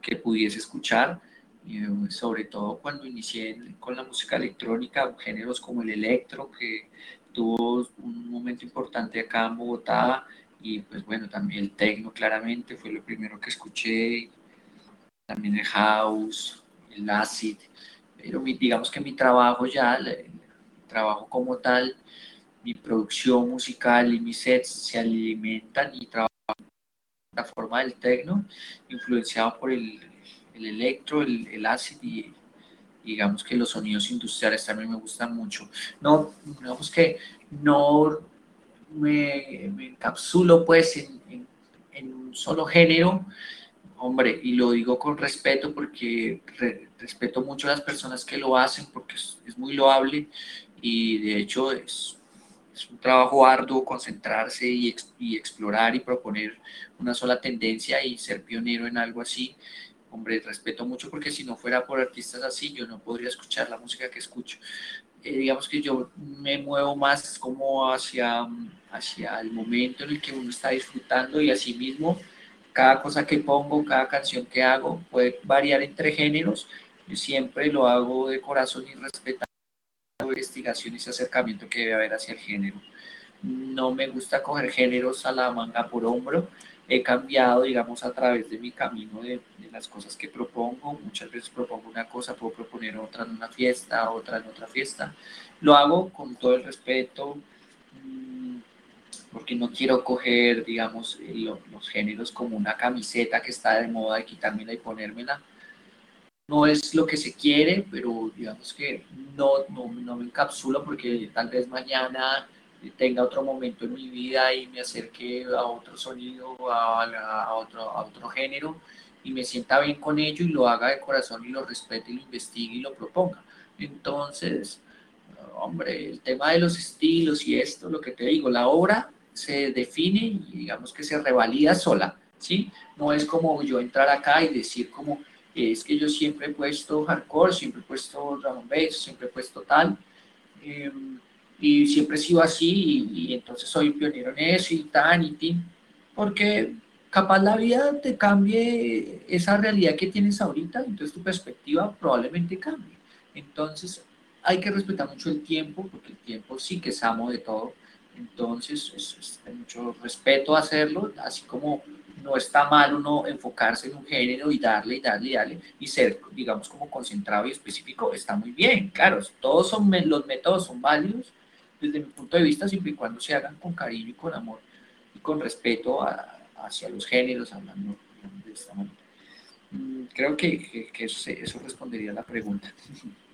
que, pudiese escuchar, eh, sobre todo cuando inicié con la música electrónica, géneros como el electro, que tuvo un momento importante acá en Bogotá, y pues bueno, también el techno claramente fue lo primero que escuché, también el house, el acid, pero digamos que mi trabajo ya, el, trabajo como tal, mi producción musical y mis sets se alimentan y trabajan la forma del techno, influenciado por el, el electro, el, el acid y digamos que los sonidos industriales también me gustan mucho. No, digamos que no me, me encapsulo pues en, en, en un solo género, Hombre, y lo digo con respeto porque respeto mucho a las personas que lo hacen porque es, muy loable y de hecho es, es un trabajo arduo concentrarse y, y, explorar y proponer una sola tendencia y ser pionero en algo así. Hombre, respeto mucho porque si no fuera por artistas así yo no podría escuchar la música que escucho. eh, digamos que yo me muevo más como hacia, hacia el momento en el que uno está disfrutando y asimismo cada cosa que pongo, cada canción que hago puede variar entre géneros. Yo siempre lo hago de corazón y respetando la investigación y ese acercamiento que debe haber hacia el género. No me gusta coger géneros a la manga por hombro. He cambiado, digamos, a través de mi camino de, de las cosas que propongo. Muchas veces propongo una cosa, puedo proponer otra en una fiesta, otra en otra fiesta. Lo hago con todo el respeto, porque no quiero coger, digamos, eh, los, géneros como una camiseta que está de moda y quitármela y ponérmela. No es lo que se quiere, pero digamos que no, no, no me encapsulo porque tal vez mañana tenga otro momento en mi vida y me acerque a otro sonido, a, a, otro, a otro género y me sienta bien con ello y lo haga de corazón y lo respete y lo investigue y lo proponga. Entonces, hombre, el tema de los estilos y esto, lo que te digo, la obra se define y digamos que se revalida sola, ¿sí? No es como yo entrar acá y decir como, es que yo siempre he puesto hardcore, siempre he puesto drum bass, siempre he puesto tal, em, y siempre he sido así, y, entonces soy pionero en eso, y tan, y tin, porque capaz la vida te cambie esa realidad que tienes ahorita, entonces tu perspectiva probablemente cambie. Entonces hay que respetar mucho el tiempo, porque el tiempo sí que es amo de todo, entonces, es, mucho respeto hacerlo, así como no está mal uno enfocarse en un género y darle y darle y darle y ser, digamos, como concentrado y específico, está muy bien, claro, todos son, los métodos son válidos desde mi punto de vista, siempre y cuando se hagan con cariño y con amor y con respeto hacia los géneros, hablando de esta manera. Mm, creo que, eso, eso respondería a la pregunta. *laughs*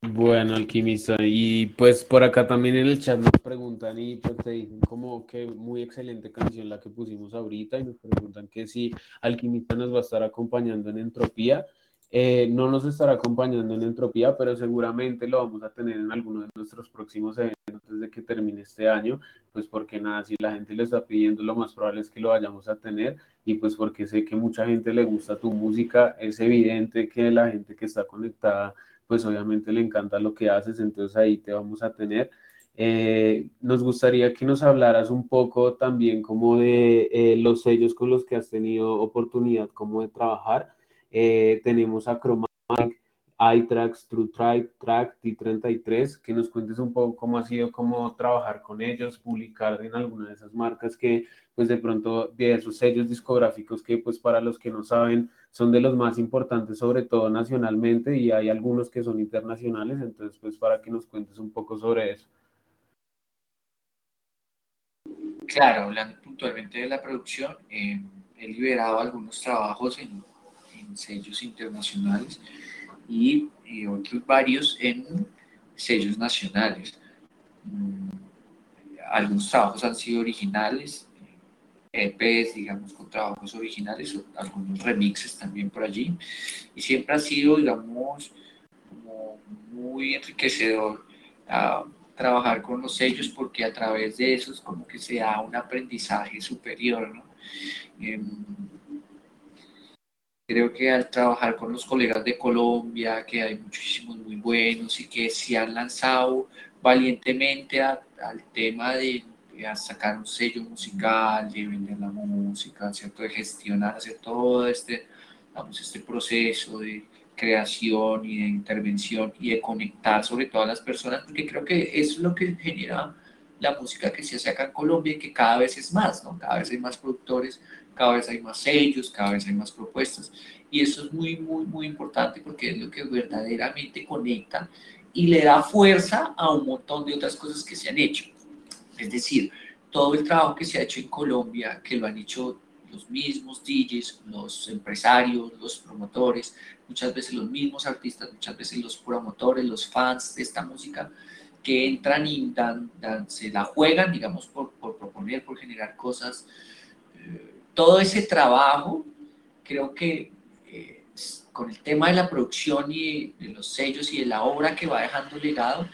Bueno, alquimista, y pues por acá también en el chat nos preguntan y pues te dicen como que muy excelente canción la que pusimos ahorita y nos preguntan que si alquimista nos va a estar acompañando en Entropía. Eh, no nos estará acompañando en Entropía, pero seguramente lo vamos a tener en alguno de nuestros próximos eventos desde que termine este año, pues porque nada, si la gente le está pidiendo, lo más probable es que lo vayamos a tener y pues porque sé que mucha gente le gusta tu música, es evidente que la gente que está conectada pues obviamente le encanta lo que haces, entonces ahí te vamos a tener. Eh, nos gustaría que nos hablaras un poco también como de eh, los sellos con los que has tenido oportunidad como de trabajar. Eh, tenemos a Chromatic, iTracks, True Tribe, Track, T33, que nos cuentes un poco cómo ha sido cómo trabajar con ellos, publicar en alguna de esas marcas que pues de pronto de esos sellos discográficos que pues para los que no saben son de los más importantes, sobre todo nacionalmente, y hay algunos que son internacionales, entonces pues para que nos cuentes un poco sobre eso. Claro, hablando puntualmente de la producción, eh, he liberado algunos trabajos en, sellos internacionales y, otros varios en sellos nacionales. Mm, algunos trabajos han sido originales, EPs, digamos, con trabajos originales, o algunos remixes también por allí. Y siempre ha sido, digamos, como muy enriquecedor ah, trabajar con los sellos porque a través de eso es como que se da un aprendizaje superior, ¿no? Em, creo que al trabajar con los colegas de Colombia, que hay muchísimos muy buenos y que se han lanzado valientemente al tema de a sacar un sello musical, de vender la música, de gestionar, hacer todo este, vamos, este proceso de creación y de intervención y de conectar sobre todas las personas, porque creo que es lo que genera la música que se hace acá en Colombia y que cada vez es más. Cada vez hay más productores, cada vez hay más sellos, cada vez hay más propuestas. Y eso es muy, muy, muy importante porque es lo que verdaderamente conecta y le da fuerza a un montón de otras cosas que se han hecho. Es decir, todo el trabajo que se ha hecho en Colombia, que lo han hecho los mismos DJs, los empresarios, los promotores, muchas veces los mismos artistas, muchas veces los promotores, los fans de esta música, que entran y dan, se la juegan, digamos, por, proponer, por generar cosas. Eh, todo ese trabajo, creo que eh, con el tema de la producción y de los sellos y de la obra que va dejando legado,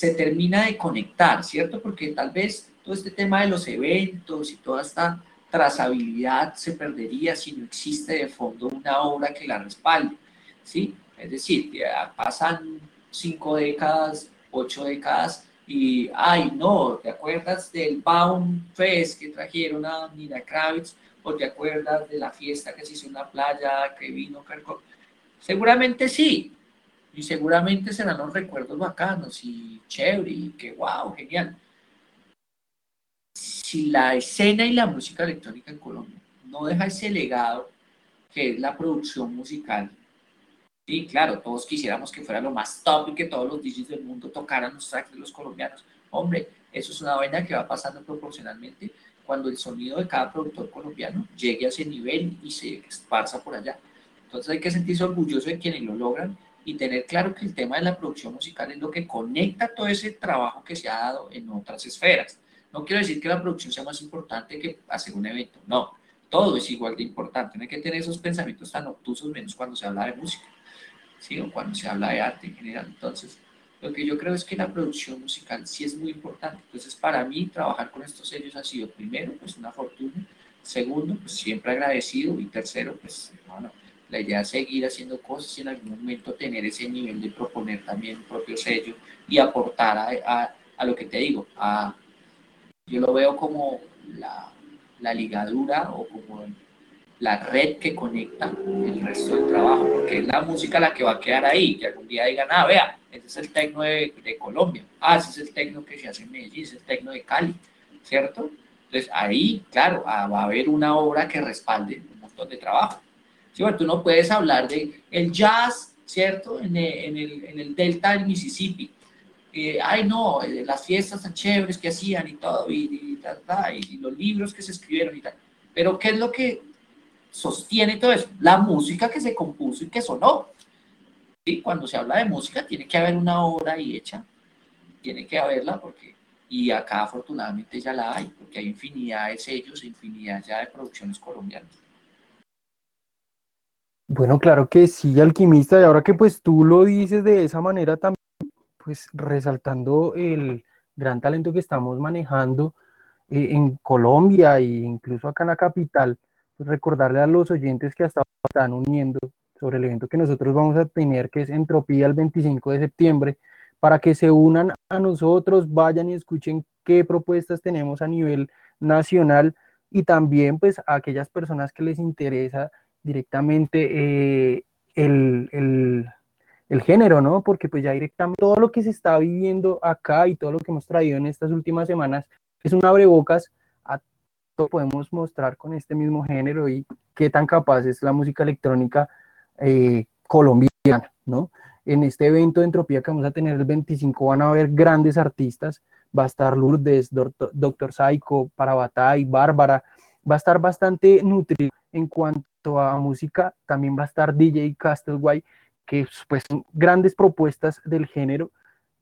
se termina de conectar, ¿cierto? Porque tal vez todo este tema de los eventos y toda esta trazabilidad se perdería si no existe de fondo una obra que la respalde, ¿sí? Es decir, pasan cinco décadas, ocho décadas, y, ay, no, ¿te acuerdas del Baum Fest que trajeron a Nina Kravitz? ¿O te acuerdas de la fiesta que se hizo en la playa, que vino Kerkov? Seguramente sí, y seguramente serán los recuerdos bacanos y chévere, y que wow, genial. Si la escena y la música electrónica en Colombia no deja ese legado que es la producción musical, Sí, claro, todos quisiéramos que fuera lo más top y que todos los DJs del mundo tocaran los tracks de los colombianos. Hombre, eso es una vaina que va pasando proporcionalmente cuando el sonido de cada productor colombiano llegue a ese nivel y se esparza por allá. Entonces hay que sentirse orgulloso de quienes lo logran y tener claro que el tema de la producción musical es lo que conecta todo ese trabajo que se ha dado en otras esferas. No quiero decir que la producción sea más importante que hacer un evento, no, todo es igual de importante, no hay que tener esos pensamientos tan obtusos menos cuando se habla de música. ¿sí? o cuando se habla de arte en general. Entonces, lo que yo creo es que la producción musical sí es muy importante. Entonces, para mí, trabajar con estos sellos ha sido, primero, pues una fortuna, segundo, pues siempre agradecido, y tercero, pues, bueno, la idea es seguir haciendo cosas y en algún momento tener ese nivel de proponer también un propio sello y aportar a, a, lo que te digo, a, yo lo veo como la, la ligadura o como la red que conecta el resto del trabajo, porque es la música la que va a quedar ahí, que algún día digan, ah, vea, ese es el tecno de, Colombia, ah, ese es el tecno que se hace en Medellín, ese es el tecno de Cali, ¿cierto? Entonces ahí, claro, ah, va a haber una obra que respalde un montón de trabajo. Bueno, tú no puedes hablar de el jazz, ¿cierto? En el, delta del Mississippi. Eh, ay, no, eh, las fiestas tan chéveres que hacían y todo, y, y los libros que se escribieron y tal. Pero ¿qué es lo que sostiene todo eso? La música que se compuso y que sonó. ¿Sí? Cuando se habla de música tiene que haber una obra ahí hecha, tiene que haberla porque, y acá afortunadamente ya la hay, porque hay infinidad de sellos, infinidad ya de producciones colombianas. Bueno, claro que sí, alquimista, y ahora que pues tú lo dices de esa manera también, pues resaltando el gran talento que estamos manejando eh, en Colombia e incluso acá en la capital, recordarle a los oyentes que hasta están uniendo sobre el evento que nosotros vamos a tener, que es Entropía el 25 de septiembre, para que se unan a nosotros, vayan y escuchen qué propuestas tenemos a nivel nacional y también pues a aquellas personas que les interesa directamente eh, el, el, el, género, ¿no? Porque pues ya directamente todo lo que se está viviendo acá y todo lo que hemos traído en estas últimas semanas es un abrebocas podemos mostrar con este mismo género y qué tan capaz es la música electrónica eh, colombiana, ¿no? En este evento de Entropía que vamos a tener el 25 van a haber grandes artistas, va a estar Lourdes, Doctor, Psycho, Parabatay, Bárbara, va a estar bastante nutrido en cuanto a música, también va a estar DJ Castlewhite, que pues son grandes propuestas del género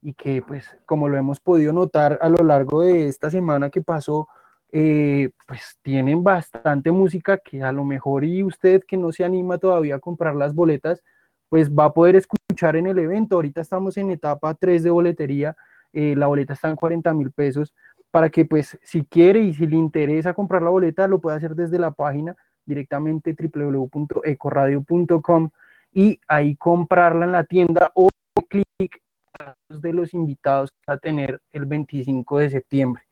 y que pues como lo hemos podido notar a lo largo de esta semana que pasó, eh, pues tienen bastante música que a lo mejor y usted que no se anima todavía a comprar las boletas, pues va a poder escuchar en el evento. Ahorita estamos en etapa 3 de boletería, eh, la boleta está en 40 mil pesos, para que pues si quiere y si le interesa comprar la boleta, lo puede hacer desde la página directamente www.ecoradio.com y ahí comprarla en la tienda o clic de los invitados a tener el 25 de septiembre.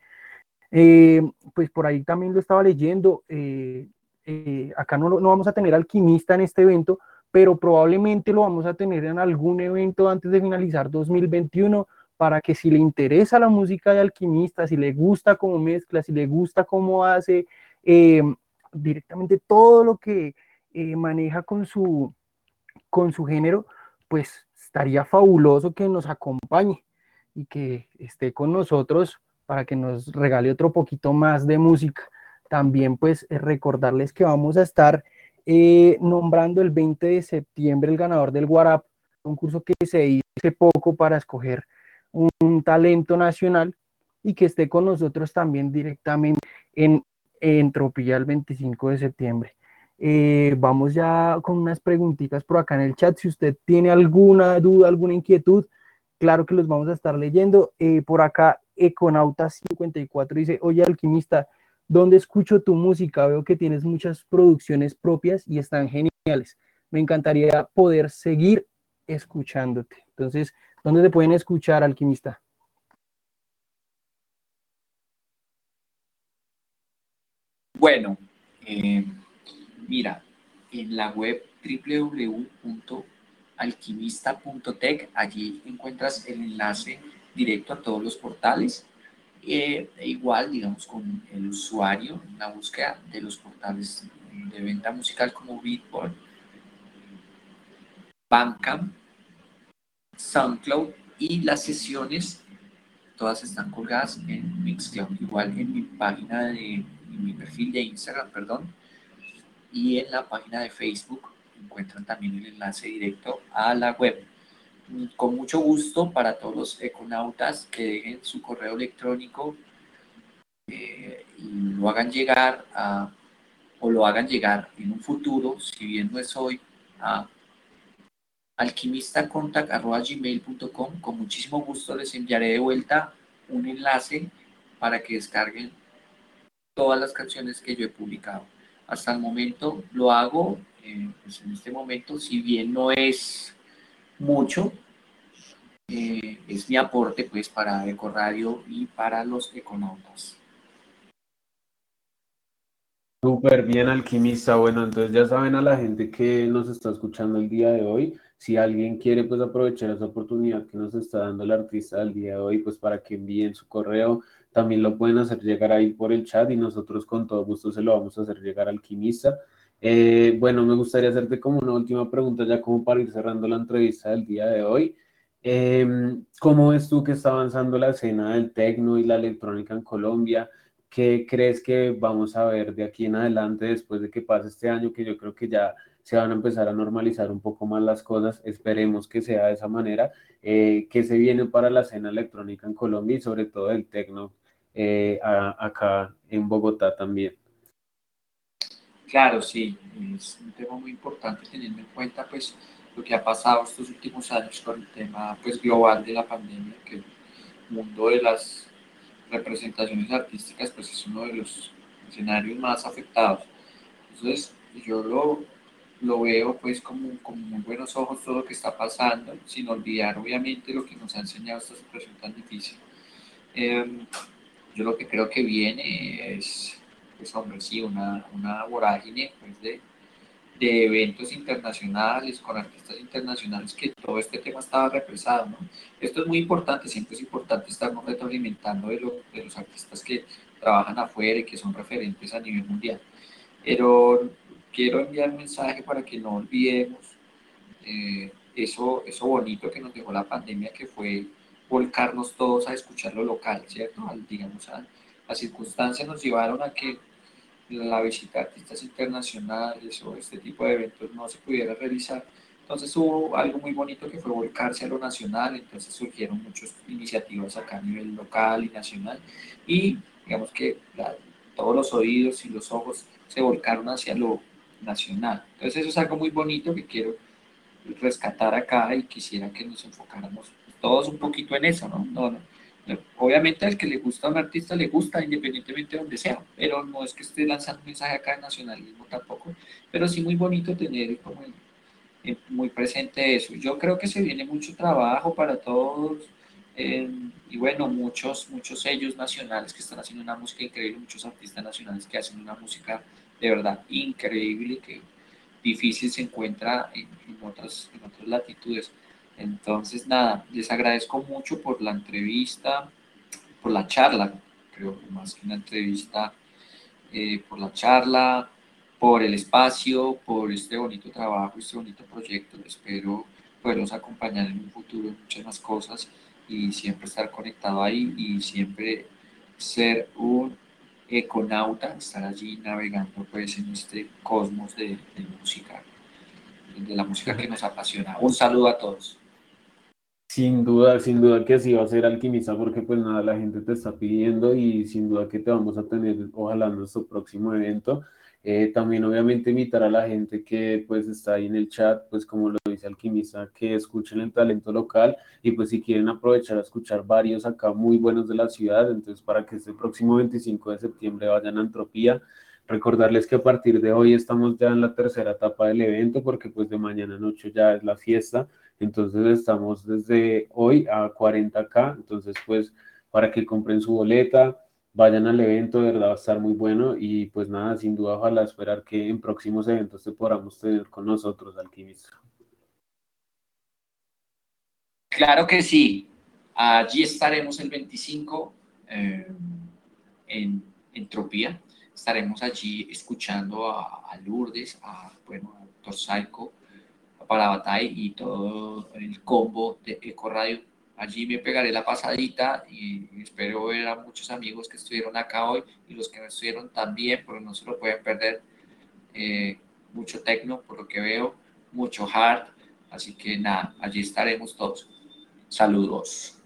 Eh, pues por ahí también lo estaba leyendo. Eh, eh, acá no, no vamos a tener alquimista en este evento, pero probablemente lo vamos a tener en algún evento antes de finalizar 2021 para que si le interesa la música de alquimista, si le gusta cómo mezcla, si le gusta cómo hace directamente todo lo que maneja con su, con su género, pues estaría fabuloso que nos acompañe y que esté con nosotros para que nos regale otro poquito más de música. También pues eh, recordarles que vamos a estar eh, nombrando el 20 de septiembre el ganador del Guarap, un curso que se hizo hace poco para escoger un, talento nacional y que esté con nosotros también directamente en Entropía el 25 de septiembre. Eh, vamos ya con unas preguntitas por acá en el chat. Si usted tiene alguna duda, alguna inquietud, claro que los vamos a estar leyendo. por acá Econauta54 dice, oye alquimista, ¿dónde escucho tu música? Veo que tienes muchas producciones propias y están geniales. Me encantaría poder seguir escuchándote. Entonces, ¿Dónde te pueden escuchar, alquimista? Bueno, eh, mira, en la web www.alquimista.tech, allí encuentras el enlace directo a todos los portales. Eh, e igual, digamos, con el usuario, la búsqueda de los portales de venta musical como Beatport, Bandcamp, SoundCloud y las sesiones, todas están colgadas en Mixcloud. Igual en mi página de mi perfil de Instagram, perdón, y en la página de Facebook encuentran también el enlace directo a la web. Con mucho gusto para todos los econautas que dejen su correo electrónico eh, y lo hagan llegar a, o lo hagan llegar en un futuro, si bien no es hoy, a alquimistacontact.gmail.com. Con muchísimo gusto les enviaré de vuelta un enlace para que descarguen todas las canciones que yo he publicado. Hasta el momento lo hago, eh, pues en este momento, si bien no es mucho, eh, es mi aporte pues para Ecoradio y para los econautas. Súper bien, alquimista. Bueno, entonces ya saben a la gente que nos está escuchando el día de hoy. Si alguien quiere pues aprovechar esa oportunidad que nos está dando el artista del día de hoy, pues para que envíen su correo también lo pueden hacer llegar ahí por el chat y nosotros con todo gusto se lo vamos a hacer llegar al alquimista. Eh, bueno, me gustaría hacerte como una última pregunta ya como para ir cerrando la entrevista del día de hoy. Em, ¿Cómo ves tú que está avanzando la escena del tecno y la electrónica en Colombia? ¿Qué crees que vamos a ver de aquí en adelante después de que pase este año? Que yo creo que ya se van a empezar a normalizar un poco más las cosas. Esperemos que sea de esa manera. Eh, ¿Qué se viene para la escena electrónica en Colombia y sobre todo el tecno eh, acá en Bogotá también. Claro, sí, es un tema muy importante teniendo en cuenta pues lo que ha pasado estos últimos años con el tema pues global de la pandemia, que el mundo de las representaciones artísticas pues es uno de los escenarios más afectados. Entonces yo lo, lo veo pues como con muy buenos ojos todo lo que está pasando, sin olvidar obviamente lo que nos ha enseñado esta situación tan difícil. Eh, yo lo que creo que viene es, pues hombre, sí, una, una vorágine pues, de, de, eventos internacionales, con artistas internacionales, que todo este tema estaba represado, ¿no? Esto es muy importante, siempre es importante estarnos retroalimentando de, de los artistas que trabajan afuera y que son referentes a nivel mundial. Pero quiero enviar un mensaje para que no olvidemos eh, eso, eso bonito que nos dejó la pandemia, que fue volcarnos todos a escuchar lo local, ¿cierto? digamos, a, las circunstancias nos llevaron a que la visita de artistas internacionales o este tipo de eventos no se pudiera realizar. Entonces hubo algo muy bonito que fue volcarse a lo nacional, entonces surgieron muchas iniciativas acá a nivel local y nacional y digamos que todos los oídos y los ojos se volcaron hacia lo nacional. Entonces eso es algo muy bonito que quiero rescatar acá y quisiera que nos enfocáramos todos un poquito en eso, ¿no? no, no. Obviamente al que le gusta a un artista le gusta independientemente de donde sea, pero no es que esté lanzando un mensaje acá de nacionalismo tampoco, pero sí muy bonito tener como muy presente eso. Yo creo que se viene mucho trabajo para todos eh, y bueno, muchos, muchos sellos nacionales que están haciendo una música increíble, muchos artistas nacionales que hacen una música de verdad increíble que difícil se encuentra en, otras, en otras latitudes. Entonces, nada, les agradezco mucho por la entrevista, por la charla, creo que más que una entrevista, eh, por la charla, por el espacio, por este bonito trabajo, este bonito proyecto. Espero poderlos acompañar en un futuro en muchas más cosas y siempre estar conectado ahí y siempre ser un econauta, estar allí navegando pues en este cosmos de, de música, de la música que nos apasiona. Un saludo a todos. Sin duda, sin duda que así va a ser alquimista porque pues nada, la gente te está pidiendo y sin duda que te vamos a tener ojalá nuestro próximo evento. Eh, también obviamente invitar a la gente que pues está ahí en el chat, pues como lo dice Alquimista, que escuchen el talento local y pues si quieren aprovechar a escuchar varios acá muy buenos de la ciudad, entonces para que este próximo 25 de septiembre vayan a Antropía, Recordarles que a partir de hoy estamos ya en la tercera etapa del evento porque pues de mañana noche ya es la fiesta, entonces estamos desde hoy a 40k, entonces pues para que compren su boleta, vayan al evento, de verdad va a estar muy bueno y pues nada, sin duda ojalá esperar que en próximos eventos te podamos tener con nosotros, alquimista. Claro que sí, allí estaremos el 25 eh, en Entropía, estaremos allí escuchando a, Lourdes, a, bueno, a Doctor Saico, a Parabatay y todo el combo de Eco Radio Allí me pegaré la pasadita y espero ver a muchos amigos que estuvieron acá hoy y los que no estuvieron también, porque no se lo pueden perder. Eh, mucho tecno, por lo que veo, mucho hard. Así que nada, allí estaremos todos. Saludos.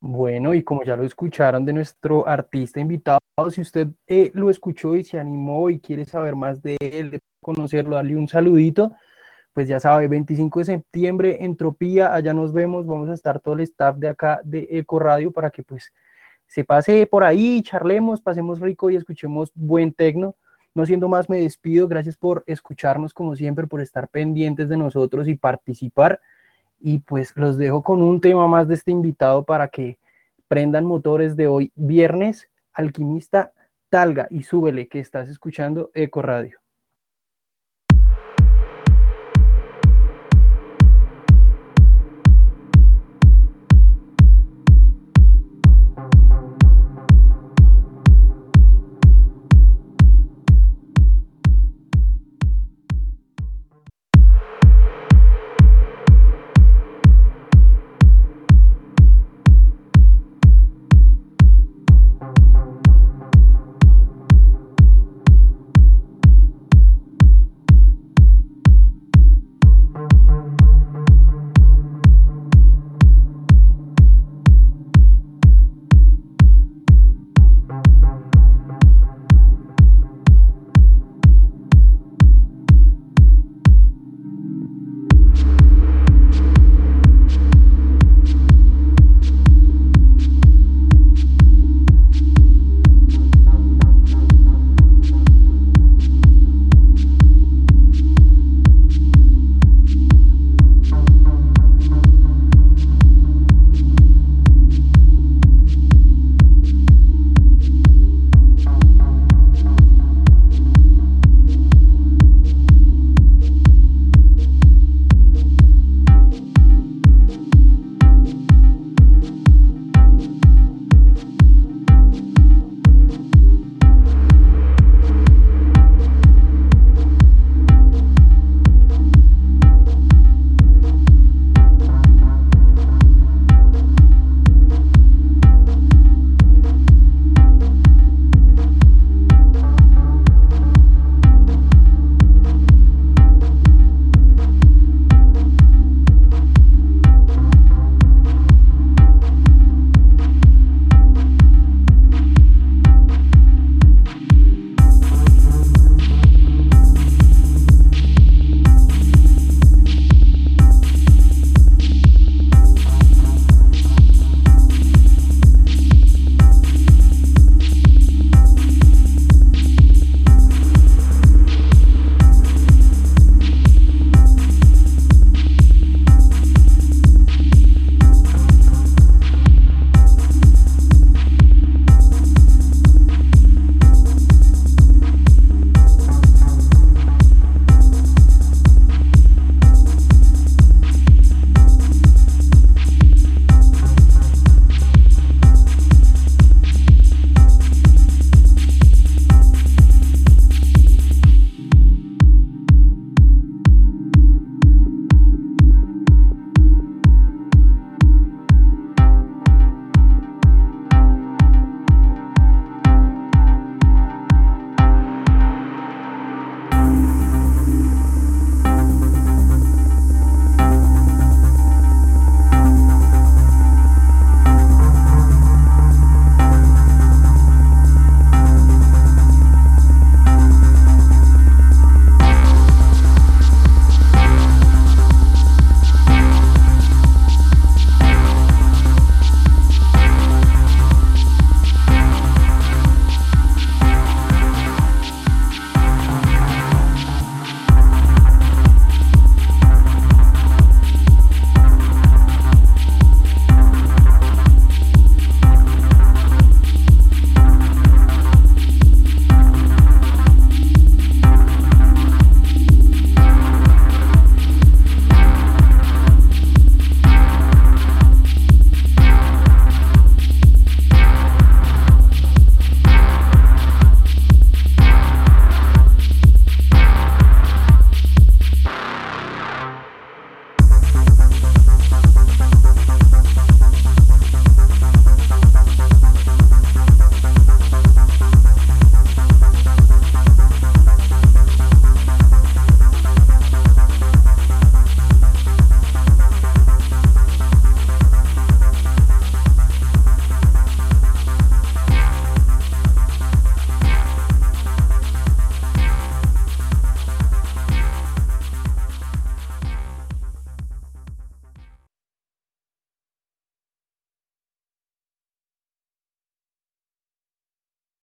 Bueno, y como ya lo escucharon de nuestro artista invitado, si usted eh, lo escuchó y se animó y quiere saber más de él, de conocerlo, darle un saludito, pues ya sabe, 25 de septiembre, Entropía, allá nos vemos, vamos a estar todo el staff de acá de Eco Radio para que pues se pase por ahí, charlemos, pasemos rico y escuchemos buen tecno. No siendo más, me despido, gracias por escucharnos como siempre, por estar pendientes de nosotros y participar. Y pues los dejo con un tema más de este invitado para que prendan motores de hoy, viernes, alquimista, talga y súbele que estás escuchando Eco Radio.